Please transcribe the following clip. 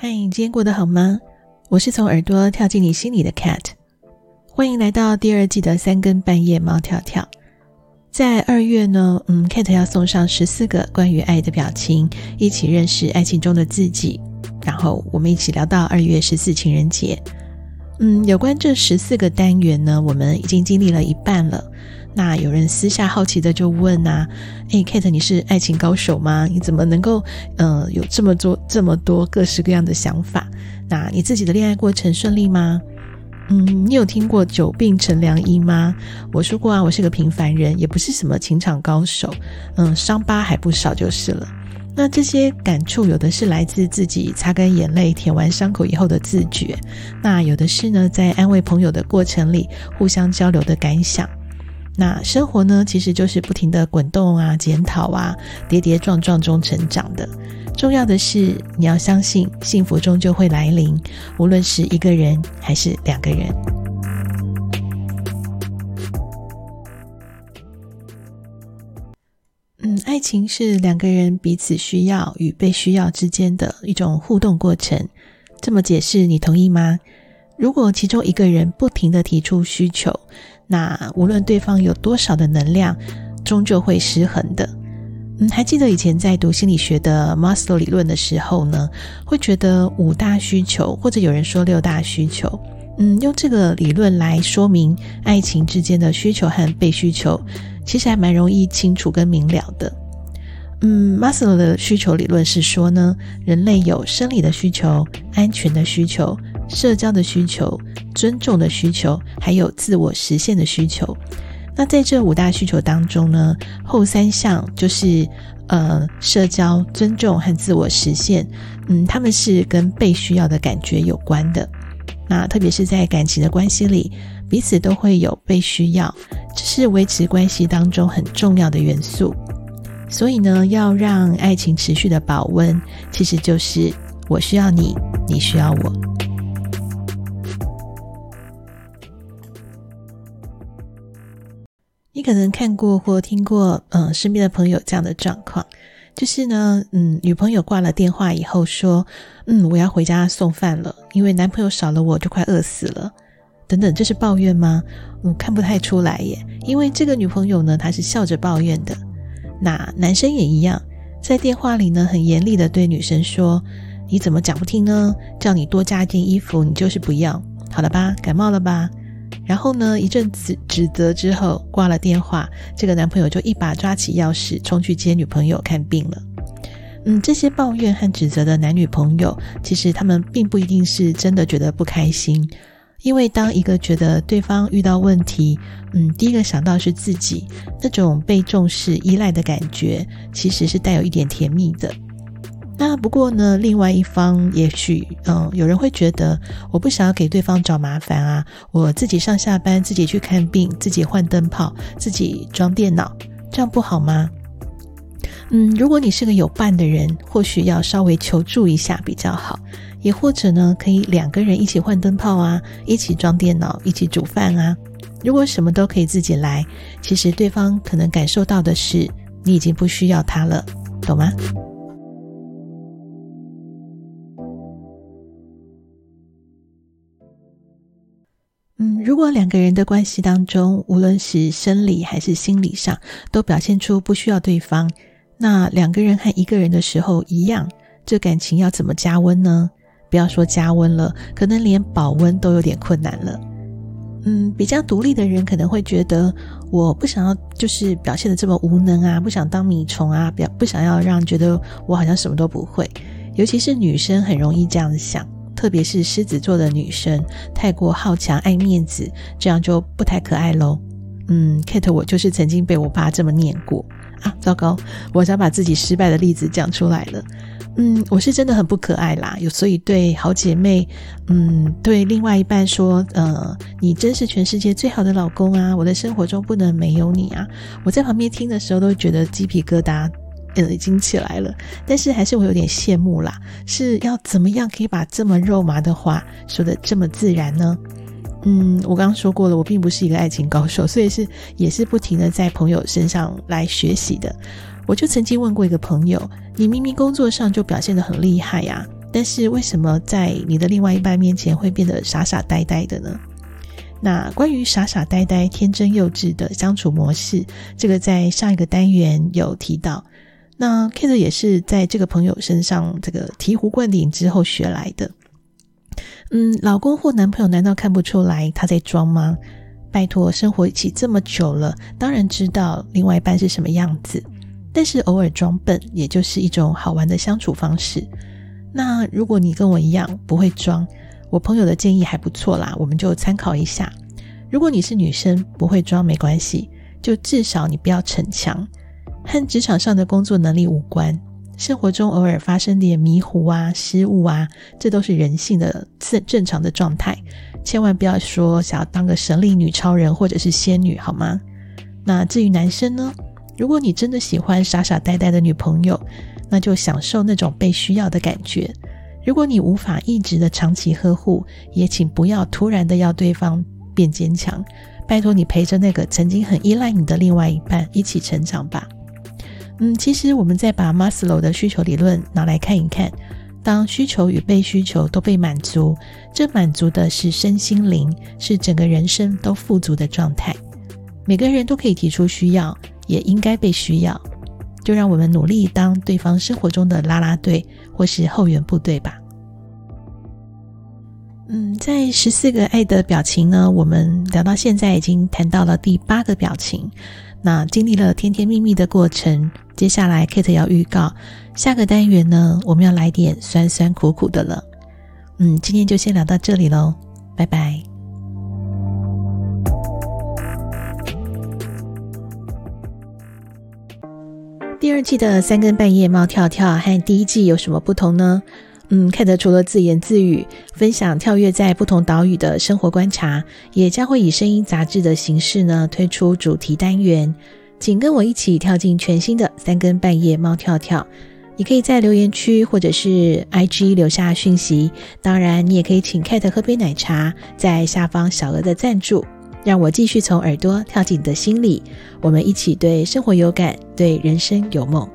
嗨，今天过得好吗？我是从耳朵跳进你心里的 Cat，欢迎来到第二季的三更半夜猫跳跳。在二月呢，嗯，Cat 要送上十四个关于爱的表情，一起认识爱情中的自己。然后我们一起聊到二月十四情人节。嗯，有关这十四个单元呢，我们已经经历了一半了。那有人私下好奇的就问啊，诶，Kate，你是爱情高手吗？你怎么能够呃有这么多这么多各式各样的想法？那你自己的恋爱过程顺利吗？嗯，你有听过久病成良医吗？我说过啊，我是个平凡人，也不是什么情场高手，嗯，伤疤还不少就是了。那这些感触，有的是来自自己擦干眼泪、舔完伤口以后的自觉，那有的是呢，在安慰朋友的过程里互相交流的感想。那生活呢，其实就是不停的滚动啊、检讨啊、跌跌撞撞中成长的。重要的是，你要相信，幸福终究会来临，无论是一个人还是两个人。嗯爱情是两个人彼此需要与被需要之间的一种互动过程。这么解释，你同意吗？如果其中一个人不停地提出需求，那无论对方有多少的能量，终究会失衡的。嗯，还记得以前在读心理学的马斯洛理论的时候呢，会觉得五大需求，或者有人说六大需求。嗯，用这个理论来说明爱情之间的需求和被需求。其实还蛮容易清楚跟明了的。嗯，马斯洛的需求理论是说呢，人类有生理的需求、安全的需求、社交的需求、尊重的需求，还有自我实现的需求。那在这五大需求当中呢，后三项就是呃，社交、尊重和自我实现，嗯，他们是跟被需要的感觉有关的。那特别是在感情的关系里，彼此都会有被需要，这是维持关系当中很重要的元素。所以呢，要让爱情持续的保温，其实就是我需要你，你需要我。你可能看过或听过，嗯，身边的朋友这样的状况。就是呢，嗯，女朋友挂了电话以后说，嗯，我要回家送饭了，因为男朋友少了我就快饿死了。等等，这是抱怨吗？嗯，看不太出来耶，因为这个女朋友呢，她是笑着抱怨的。那男生也一样，在电话里呢，很严厉的对女生说：“你怎么讲不听呢？叫你多加一件衣服，你就是不要。好了吧，感冒了吧？”然后呢，一阵子指责之后挂了电话，这个男朋友就一把抓起钥匙冲去接女朋友看病了。嗯，这些抱怨和指责的男女朋友，其实他们并不一定是真的觉得不开心，因为当一个觉得对方遇到问题，嗯，第一个想到是自己，那种被重视、依赖的感觉，其实是带有一点甜蜜的。那不过呢，另外一方也许，嗯，有人会觉得，我不想要给对方找麻烦啊，我自己上下班，自己去看病，自己换灯泡，自己装电脑，这样不好吗？嗯，如果你是个有伴的人，或许要稍微求助一下比较好，也或者呢，可以两个人一起换灯泡啊，一起装电脑，一起煮饭啊。如果什么都可以自己来，其实对方可能感受到的是，你已经不需要他了，懂吗？嗯，如果两个人的关系当中，无论是生理还是心理上，都表现出不需要对方，那两个人和一个人的时候一样，这感情要怎么加温呢？不要说加温了，可能连保温都有点困难了。嗯，比较独立的人可能会觉得，我不想要就是表现得这么无能啊，不想当米虫啊，不不想要让觉得我好像什么都不会，尤其是女生很容易这样想。特别是狮子座的女生，太过好强、爱面子，这样就不太可爱喽。嗯，Kate，我就是曾经被我爸这么念过啊！糟糕，我想把自己失败的例子讲出来了。嗯，我是真的很不可爱啦，有所以对好姐妹，嗯，对另外一半说，呃，你真是全世界最好的老公啊！我的生活中不能没有你啊！我在旁边听的时候都觉得鸡皮疙瘩。已经起来了，但是还是我有点羡慕啦。是要怎么样可以把这么肉麻的话说得这么自然呢？嗯，我刚刚说过了，我并不是一个爱情高手，所以是也是不停的在朋友身上来学习的。我就曾经问过一个朋友：“你明明工作上就表现得很厉害呀，但是为什么在你的另外一半面前会变得傻傻呆呆的呢？那关于傻傻呆呆、天真幼稚的相处模式，这个在上一个单元有提到。那 Kate 也是在这个朋友身上这个醍醐灌顶之后学来的。嗯，老公或男朋友难道看不出来他在装吗？拜托，生活一起这么久了，当然知道另外一半是什么样子。但是偶尔装笨，也就是一种好玩的相处方式。那如果你跟我一样不会装，我朋友的建议还不错啦，我们就参考一下。如果你是女生，不会装没关系，就至少你不要逞强，和职场上的工作能力无关。生活中偶尔发生点迷糊啊、失误啊，这都是人性的正正常的状态。千万不要说想要当个神力女超人或者是仙女，好吗？那至于男生呢？如果你真的喜欢傻傻呆呆的女朋友，那就享受那种被需要的感觉。如果你无法一直的长期呵护，也请不要突然的要对方变坚强。拜托你陪着那个曾经很依赖你的另外一半一起成长吧。嗯，其实我们再把马斯洛的需求理论拿来看一看，当需求与被需求都被满足，这满足的是身心灵，是整个人生都富足的状态。每个人都可以提出需要，也应该被需要。就让我们努力当对方生活中的啦啦队，或是后援部队吧。嗯，在十四个爱的表情呢，我们聊到现在已经谈到了第八个表情。那经历了甜甜蜜蜜的过程，接下来 Kate 要预告下个单元呢，我们要来点酸酸苦苦的了。嗯，今天就先聊到这里喽，拜拜。第二季的三更半夜猫跳跳和第一季有什么不同呢？嗯，Kate 除了自言自语分享跳跃在不同岛屿的生活观察，也将会以声音杂志的形式呢推出主题单元，请跟我一起跳进全新的三更半夜猫跳跳。你可以在留言区或者是 IG 留下讯息，当然你也可以请 Kate 喝杯奶茶，在下方小额的赞助。让我继续从耳朵跳进你的心里，我们一起对生活有感，对人生有梦。